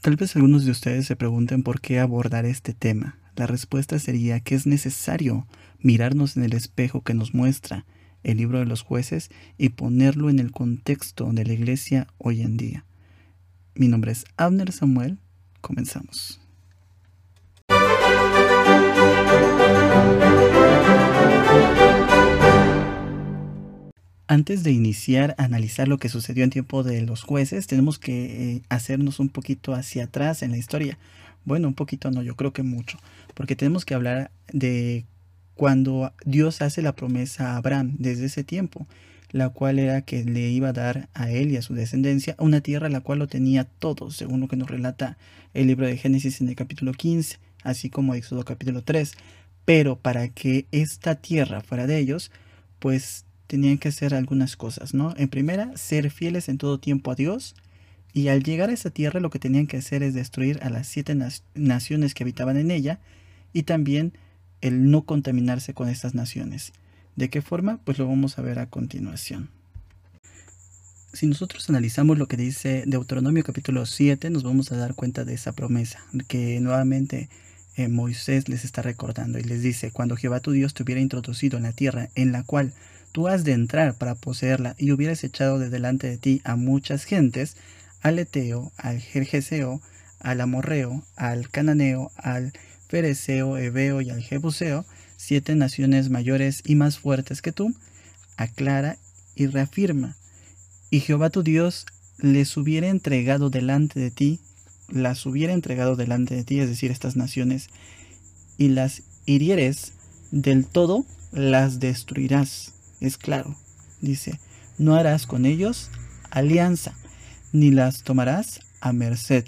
Tal vez algunos de ustedes se pregunten por qué abordar este tema. La respuesta sería que es necesario mirarnos en el espejo que nos muestra el libro de los jueces y ponerlo en el contexto de la iglesia hoy en día. Mi nombre es Abner Samuel. Comenzamos. Antes de iniciar a analizar lo que sucedió en tiempo de los jueces, tenemos que eh, hacernos un poquito hacia atrás en la historia. Bueno, un poquito no, yo creo que mucho, porque tenemos que hablar de cuando Dios hace la promesa a Abraham desde ese tiempo, la cual era que le iba a dar a él y a su descendencia una tierra la cual lo tenía todo, según lo que nos relata el libro de Génesis en el capítulo 15, así como Éxodo capítulo 3. Pero para que esta tierra fuera de ellos, pues tenían que hacer algunas cosas, ¿no? En primera, ser fieles en todo tiempo a Dios. Y al llegar a esa tierra lo que tenían que hacer es destruir a las siete naciones que habitaban en ella y también el no contaminarse con estas naciones. ¿De qué forma? Pues lo vamos a ver a continuación. Si nosotros analizamos lo que dice Deuteronomio capítulo 7, nos vamos a dar cuenta de esa promesa, que nuevamente eh, Moisés les está recordando y les dice, cuando Jehová tu Dios te hubiera introducido en la tierra en la cual tú has de entrar para poseerla y hubieras echado de delante de ti a muchas gentes, al Eteo, al Jerjeseo, al Amorreo, al Cananeo, al Fereceo, Ebeo y al Jebuseo, siete naciones mayores y más fuertes que tú, aclara y reafirma. Y Jehová tu Dios les hubiera entregado delante de ti, las hubiera entregado delante de ti, es decir, estas naciones, y las hirieres del todo, las destruirás es claro. Dice, no harás con ellos alianza, ni las tomarás a merced,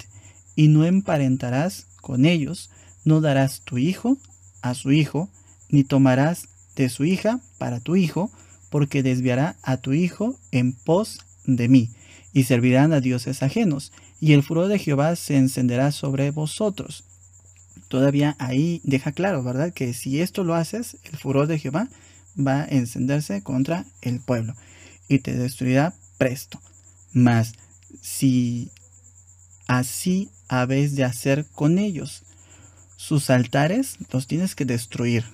y no emparentarás con ellos, no darás tu hijo a su hijo, ni tomarás de su hija para tu hijo, porque desviará a tu hijo en pos de mí, y servirán a dioses ajenos, y el furor de Jehová se encenderá sobre vosotros. Todavía ahí deja claro, ¿verdad? Que si esto lo haces, el furor de Jehová va a encenderse contra el pueblo y te destruirá presto. Mas si así habéis de hacer con ellos, sus altares los tienes que destruir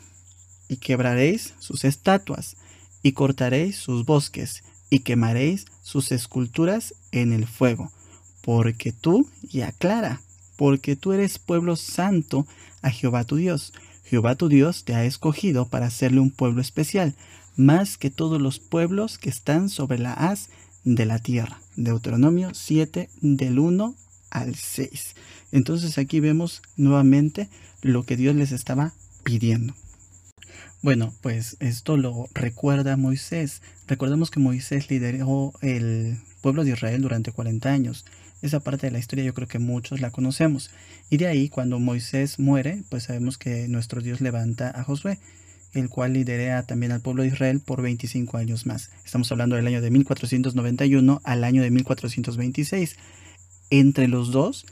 y quebraréis sus estatuas y cortaréis sus bosques y quemaréis sus esculturas en el fuego, porque tú, y aclara, porque tú eres pueblo santo a Jehová tu Dios, Jehová tu Dios te ha escogido para hacerle un pueblo especial, más que todos los pueblos que están sobre la haz de la tierra. Deuteronomio 7 del 1 al 6. Entonces aquí vemos nuevamente lo que Dios les estaba pidiendo. Bueno, pues esto lo recuerda Moisés. Recordemos que Moisés lideró el pueblo de Israel durante 40 años. Esa parte de la historia yo creo que muchos la conocemos. Y de ahí, cuando Moisés muere, pues sabemos que nuestro Dios levanta a Josué, el cual lidera también al pueblo de Israel por 25 años más. Estamos hablando del año de 1491 al año de 1426. Entre los dos,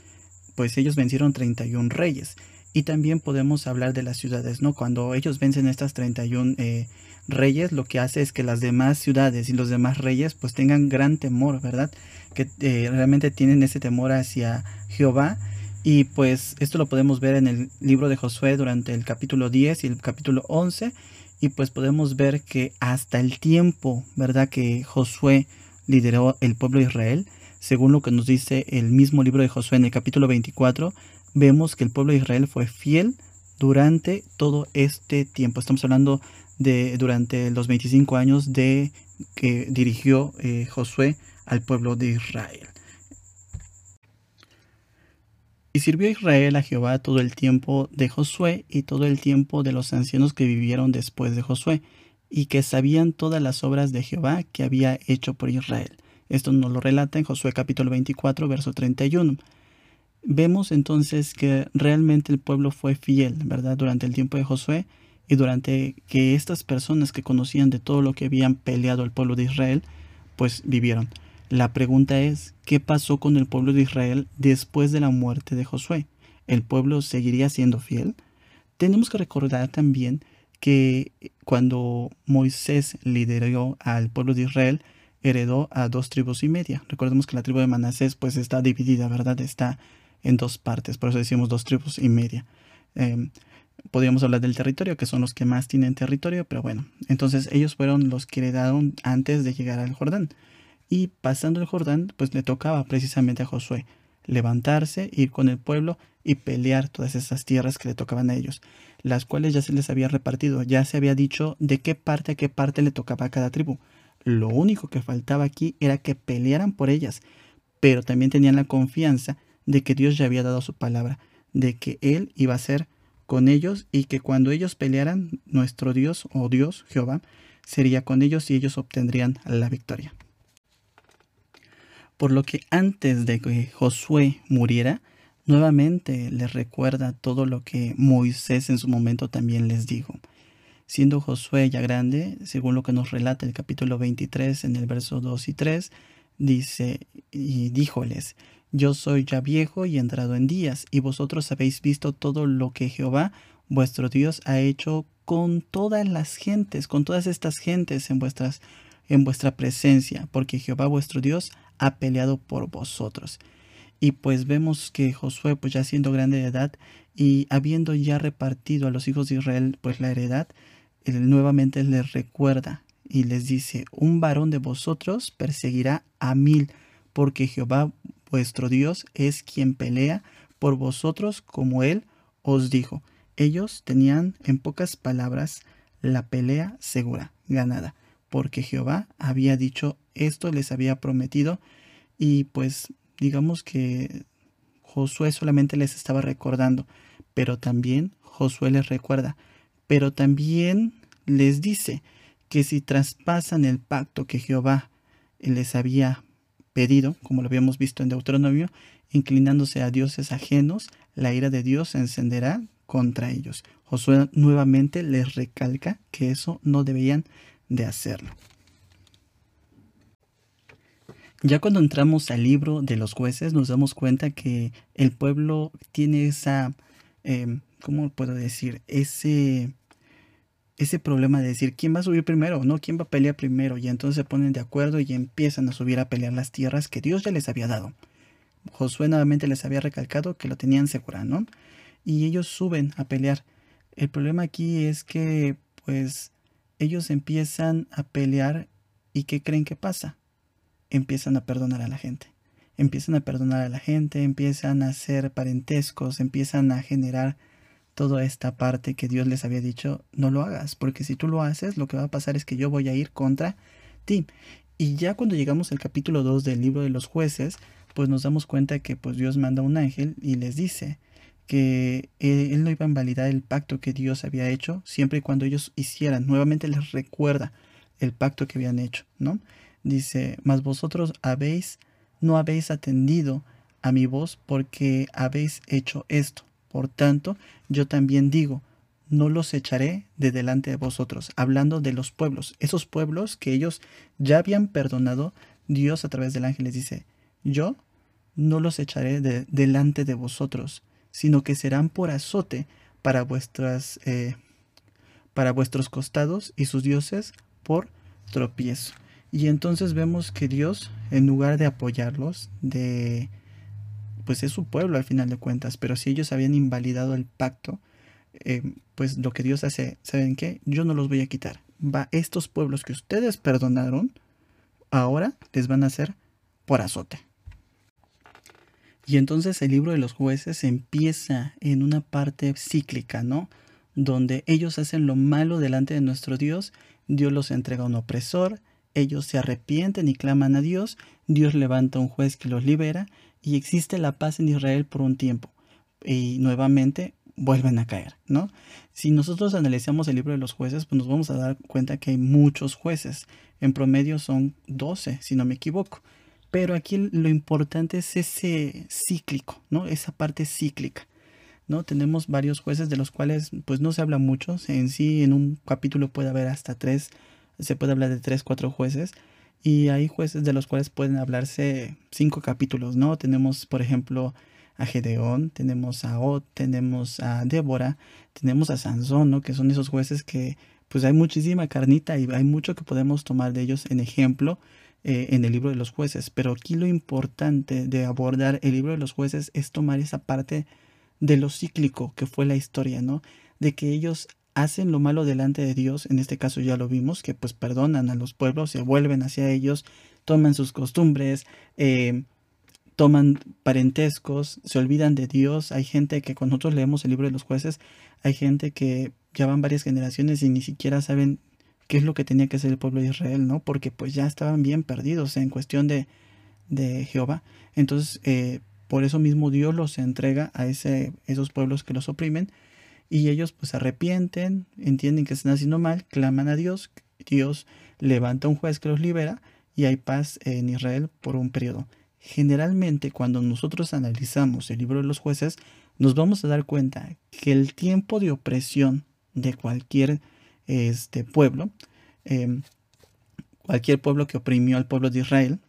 pues ellos vencieron 31 reyes. Y también podemos hablar de las ciudades, ¿no? Cuando ellos vencen estas 31 eh, reyes, lo que hace es que las demás ciudades y los demás reyes pues tengan gran temor, ¿verdad? Que eh, realmente tienen ese temor hacia Jehová. Y pues esto lo podemos ver en el libro de Josué durante el capítulo 10 y el capítulo 11. Y pues podemos ver que hasta el tiempo, ¿verdad? Que Josué lideró el pueblo de Israel, según lo que nos dice el mismo libro de Josué en el capítulo 24, vemos que el pueblo de Israel fue fiel durante todo este tiempo. Estamos hablando de durante los 25 años de que dirigió eh, Josué al pueblo de Israel. Y sirvió Israel a Jehová todo el tiempo de Josué y todo el tiempo de los ancianos que vivieron después de Josué, y que sabían todas las obras de Jehová que había hecho por Israel. Esto nos lo relata en Josué capítulo 24, verso 31. Vemos entonces que realmente el pueblo fue fiel, ¿verdad? Durante el tiempo de Josué y durante que estas personas que conocían de todo lo que habían peleado el pueblo de Israel, pues vivieron. La pregunta es, ¿qué pasó con el pueblo de Israel después de la muerte de Josué? ¿El pueblo seguiría siendo fiel? Tenemos que recordar también que cuando Moisés lideró al pueblo de Israel, heredó a dos tribus y media. Recordemos que la tribu de Manasés pues está dividida, ¿verdad? Está en dos partes, por eso decimos dos tribus y media. Em, podríamos hablar del territorio, que son los que más tienen territorio, pero bueno, entonces ellos fueron los que heredaron antes de llegar al Jordán. Y pasando el Jordán, pues le tocaba precisamente a Josué levantarse, ir con el pueblo y pelear todas esas tierras que le tocaban a ellos, las cuales ya se les había repartido, ya se había dicho de qué parte a qué parte le tocaba a cada tribu. Lo único que faltaba aquí era que pelearan por ellas, pero también tenían la confianza de que Dios ya había dado su palabra, de que Él iba a ser con ellos y que cuando ellos pelearan, nuestro Dios o Dios, Jehová, sería con ellos y ellos obtendrían la victoria. Por lo que antes de que Josué muriera, nuevamente les recuerda todo lo que Moisés en su momento también les dijo. Siendo Josué ya grande, según lo que nos relata el capítulo 23 en el verso 2 y 3, dice, y díjoles, yo soy ya viejo y entrado en días, y vosotros habéis visto todo lo que Jehová, vuestro Dios, ha hecho con todas las gentes, con todas estas gentes en vuestras en vuestra presencia, porque Jehová vuestro Dios ha peleado por vosotros. Y pues vemos que Josué, pues ya siendo grande de edad y habiendo ya repartido a los hijos de Israel pues la heredad, él nuevamente les recuerda y les dice, un varón de vosotros perseguirá a mil, porque Jehová vuestro Dios es quien pelea por vosotros como él os dijo. Ellos tenían en pocas palabras la pelea segura, ganada, porque Jehová había dicho esto, les había prometido y pues digamos que Josué solamente les estaba recordando, pero también Josué les recuerda, pero también les dice que si traspasan el pacto que Jehová les había pedido, como lo habíamos visto en Deuteronomio, inclinándose a dioses ajenos, la ira de Dios se encenderá contra ellos. Josué nuevamente les recalca que eso no debían de hacerlo. Ya cuando entramos al libro de los jueces nos damos cuenta que el pueblo tiene esa, eh, ¿cómo puedo decir? Ese ese problema de decir quién va a subir primero, no quién va a pelear primero, y entonces se ponen de acuerdo y empiezan a subir a pelear las tierras que Dios ya les había dado. Josué nuevamente les había recalcado que lo tenían segura, ¿no? Y ellos suben a pelear. El problema aquí es que, pues, ellos empiezan a pelear y ¿qué creen que pasa? Empiezan a perdonar a la gente. Empiezan a perdonar a la gente, empiezan a hacer parentescos, empiezan a generar toda esta parte que Dios les había dicho, no lo hagas, porque si tú lo haces, lo que va a pasar es que yo voy a ir contra ti. Y ya cuando llegamos al capítulo 2 del libro de los jueces, pues nos damos cuenta que pues Dios manda un ángel y les dice que él no iba a invalidar el pacto que Dios había hecho, siempre y cuando ellos hicieran, nuevamente les recuerda el pacto que habían hecho, ¿no? Dice, mas vosotros habéis, no habéis atendido a mi voz porque habéis hecho esto. Por tanto, yo también digo, no los echaré de delante de vosotros, hablando de los pueblos, esos pueblos que ellos ya habían perdonado, Dios a través del ángel les dice, yo no los echaré de delante de vosotros, sino que serán por azote para vuestras eh, para vuestros costados y sus dioses por tropiezo. Y entonces vemos que Dios, en lugar de apoyarlos, de pues es su pueblo al final de cuentas, pero si ellos habían invalidado el pacto, eh, pues lo que Dios hace, ¿saben qué? Yo no los voy a quitar. Va, estos pueblos que ustedes perdonaron, ahora les van a hacer por azote. Y entonces el libro de los jueces empieza en una parte cíclica, ¿no? Donde ellos hacen lo malo delante de nuestro Dios, Dios los entrega a un opresor, ellos se arrepienten y claman a Dios, Dios levanta un juez que los libera y existe la paz en Israel por un tiempo y nuevamente vuelven a caer, ¿no? Si nosotros analizamos el libro de los jueces, pues nos vamos a dar cuenta que hay muchos jueces, en promedio son 12, si no me equivoco. Pero aquí lo importante es ese cíclico, ¿no? Esa parte cíclica. ¿no? Tenemos varios jueces de los cuales pues no se habla mucho. En sí, en un capítulo puede haber hasta tres, se puede hablar de tres, cuatro jueces. Y hay jueces de los cuales pueden hablarse cinco capítulos, ¿no? Tenemos, por ejemplo, a Gedeón, tenemos a Ot, tenemos a Débora, tenemos a Sansón, ¿no? Que son esos jueces que pues hay muchísima carnita y hay mucho que podemos tomar de ellos en ejemplo eh, en el libro de los jueces. Pero aquí lo importante de abordar el libro de los jueces es tomar esa parte de lo cíclico que fue la historia, ¿no? De que ellos hacen lo malo delante de Dios, en este caso ya lo vimos, que pues perdonan a los pueblos, se vuelven hacia ellos, toman sus costumbres, eh, toman parentescos, se olvidan de Dios. Hay gente que cuando nosotros leemos el libro de los jueces, hay gente que ya van varias generaciones y ni siquiera saben qué es lo que tenía que hacer el pueblo de Israel, ¿no? Porque pues ya estaban bien perdidos en cuestión de, de Jehová. Entonces, eh, por eso mismo Dios los entrega a ese, esos pueblos que los oprimen y ellos pues se arrepienten, entienden que están haciendo mal, claman a Dios, Dios levanta un juez que los libera y hay paz en Israel por un periodo. Generalmente cuando nosotros analizamos el libro de los jueces, nos vamos a dar cuenta que el tiempo de opresión de cualquier este, pueblo, em, cualquier pueblo que oprimió al pueblo de Israel,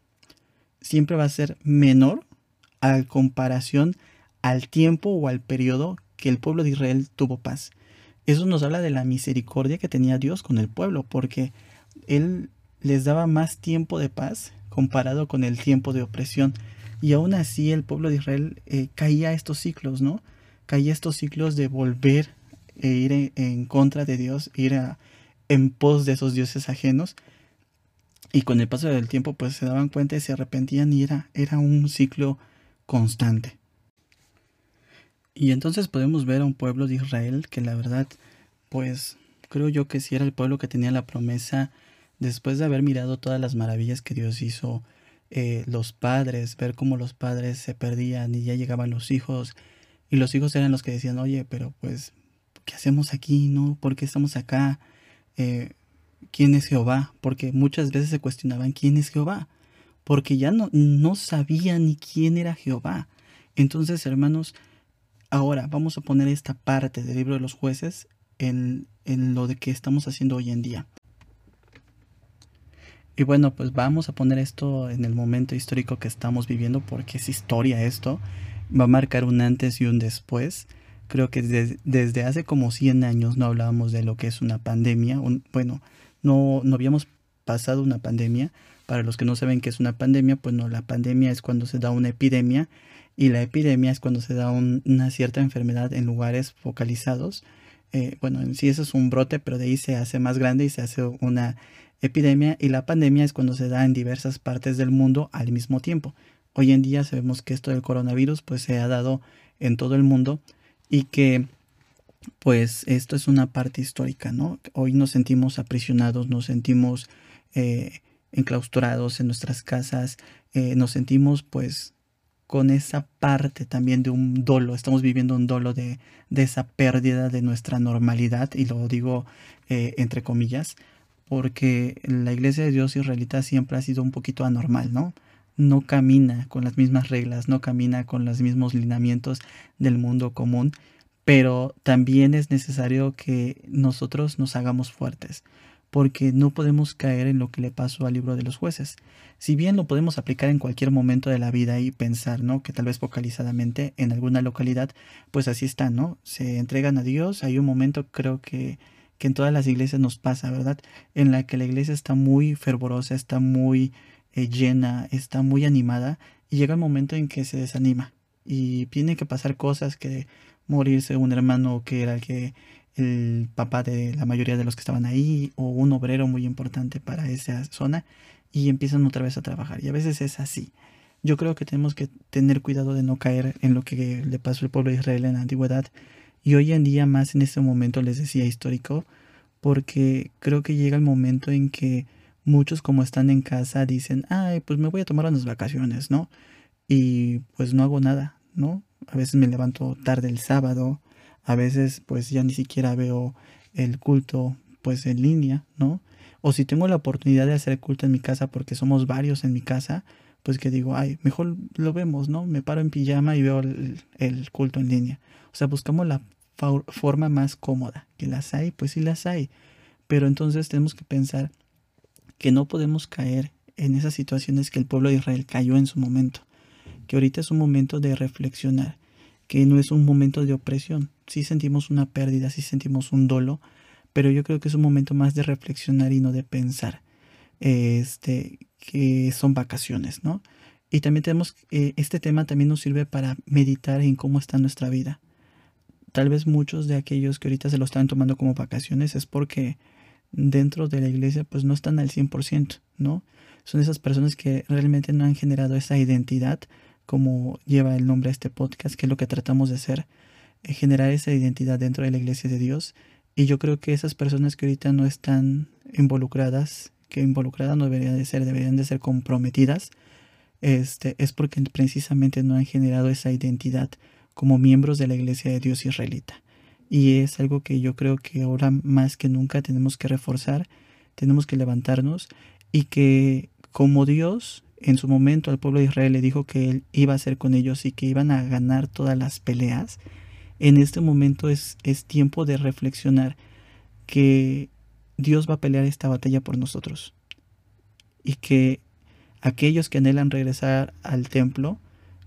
siempre va a ser menor a comparación al tiempo o al periodo que el pueblo de Israel tuvo paz. Eso nos habla de la misericordia que tenía Dios con el pueblo, porque Él les daba más tiempo de paz comparado con el tiempo de opresión. Y aún así el pueblo de Israel eh, caía a estos ciclos, ¿no? Caía a estos ciclos de volver e ir en, contra de Dios, ir en pos de esos dioses ajenos. Y con el paso del tiempo pues se daban cuenta y se arrepentían y era, era un ciclo constante. Y entonces podemos ver a un pueblo de Israel que la verdad pues creo yo que sí era el pueblo que tenía la promesa después de haber mirado todas las maravillas que Dios hizo, eh, los padres, ver cómo los padres se perdían y ya llegaban los hijos, y los hijos eran los que decían, oye, pero pues, ¿qué hacemos aquí? ¿No? ¿Por qué estamos acá? Eh, ¿Quién es Jehová? Porque muchas veces se cuestionaban quién es Jehová, porque ya no, no sabían ni quién era Jehová. Entonces, hermanos, ahora vamos a poner esta parte del libro de los jueces en, lo de que estamos haciendo hoy en día. Y bueno, pues vamos a poner esto en el momento histórico que estamos viviendo porque es historia esto. Va a marcar un antes y un después. Creo que desde, hace como 100 años no hablábamos de lo que es una pandemia. bueno, no, no habíamos pasado una pandemia. Para los que no saben qué es una pandemia, pues no, la pandemia es cuando se da una epidemia y la epidemia es cuando se da una cierta enfermedad en lugares focalizados. Eh, bueno, en sí eso es un brote, pero de ahí se hace más grande y se hace una epidemia y la pandemia es cuando se da en diversas partes del mundo al mismo tiempo. Hoy en día sabemos que esto del coronavirus pues se ha dado en todo el mundo y que pues esto es una parte histórica, ¿no? Hoy nos sentimos aprisionados, nos sentimos eh, enclaustrados en nuestras casas, eh, nos sentimos pues con esa parte también de un dolo, estamos viviendo un dolo de, de esa pérdida de nuestra normalidad y lo digo eh, entre comillas, porque la iglesia de Dios israelita siempre ha sido un poquito anormal, ¿no? No camina con las mismas reglas, no camina con los mismos lineamientos del mundo común, pero también es necesario que nosotros nos hagamos fuertes, porque no podemos caer en lo que le pasó al libro de los jueces. Si bien lo podemos aplicar en cualquier momento de la vida y pensar, ¿no? Que tal vez focalizadamente en alguna localidad, pues así está, ¿no? Se entregan a Dios, hay un momento creo que que en todas las iglesias nos pasa, ¿verdad? En la que la iglesia está muy fervorosa, está muy eh, llena, está muy animada y llega el momento en que se desanima y tiene que pasar cosas que morirse un hermano que era el que el papá de la mayoría de los que estaban ahí o un obrero muy importante para esa zona y empiezan otra vez a trabajar y a veces es así. Yo creo que tenemos que tener cuidado de no caer en lo que le pasó al pueblo de Israel en la antigüedad y hoy en día más en este momento les decía histórico, porque creo que llega el momento en que muchos como están en casa dicen, ay, pues me voy a tomar unas vacaciones, ¿no? Y pues no hago nada, ¿no? A veces me levanto tarde el sábado, a veces pues ya ni siquiera veo el culto pues en línea, ¿no? O si tengo la oportunidad de hacer culto en mi casa porque somos varios en mi casa, pues que digo, ay, mejor lo vemos, ¿no? Me paro en pijama y veo el, el culto en línea. O sea, buscamos la forma más cómoda. Que las hay, pues sí las hay. Pero entonces tenemos que pensar que no podemos caer en esas situaciones que el pueblo de Israel cayó en su momento. Que ahorita es un momento de reflexionar, que no es un momento de opresión. Sí sentimos una pérdida, sí sentimos un dolo, pero yo creo que es un momento más de reflexionar y no de pensar. este, que son vacaciones, ¿no? Y también tenemos, eh, este tema también nos sirve para meditar en cómo está nuestra vida. Tal vez muchos de aquellos que ahorita se lo están tomando como vacaciones es porque dentro de la iglesia pues no están al 100%, ¿no? Son esas personas que realmente no han generado esa identidad como lleva el nombre a este podcast, que es lo que tratamos de hacer, generar esa identidad dentro de la iglesia de Dios. Y yo creo que esas personas que ahorita no están involucradas, que involucradas no deberían de ser, deberían de ser comprometidas, este, es porque precisamente no han generado esa identidad como miembros de la iglesia de Dios israelita. Y es algo que yo creo que ahora más que nunca tenemos que reforzar, tenemos que levantarnos y que como Dios en su momento al pueblo de Israel le dijo que él iba a ser con ellos y que iban a ganar todas las peleas, en este momento es, es tiempo de reflexionar que Dios va a pelear esta batalla por nosotros y que aquellos que anhelan regresar al templo,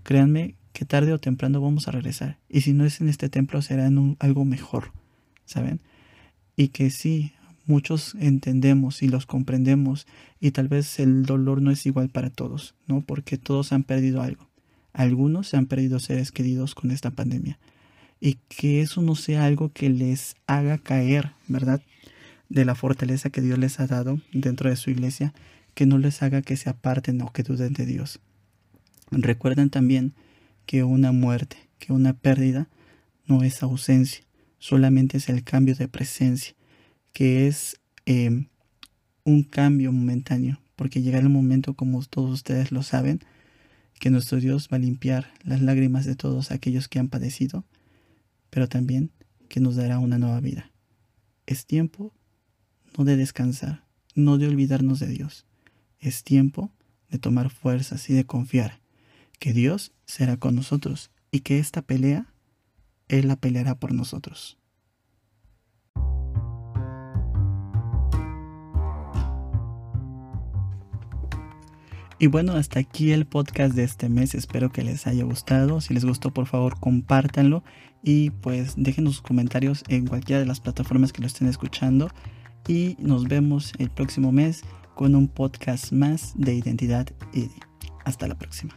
créanme que tarde o temprano vamos a regresar. Y si no es en este templo, será en algo mejor, ¿saben? Y que sí, muchos entendemos y los comprendemos y tal vez el dolor no es igual para todos, ¿no? Porque todos han perdido algo. Algunos se han perdido seres queridos con esta pandemia. Y que eso no sea algo que les haga caer, ¿verdad? De la fortaleza que Dios les ha dado dentro de su iglesia, que no les haga que se aparten o que duden de Dios. Recuerden también que una muerte, que una pérdida, no es ausencia, solamente es el cambio de presencia, que es em, un cambio momentáneo, porque llega el momento, como todos ustedes lo saben, que nuestro Dios va a limpiar las lágrimas de todos aquellos que han padecido, pero también que nos dará una nueva vida. Es tiempo no de descansar, no de olvidarnos de Dios. Es tiempo de tomar fuerzas y de confiar que Dios será con nosotros y que esta pelea, Él la peleará por nosotros. Y bueno, hasta aquí el podcast de este mes. Espero que les haya gustado. Si les gustó, por favor, compártanlo y pues déjenos sus comentarios en cualquiera de las plataformas que lo estén escuchando. Y nos vemos el próximo mes con un podcast más de identidad y hasta la próxima.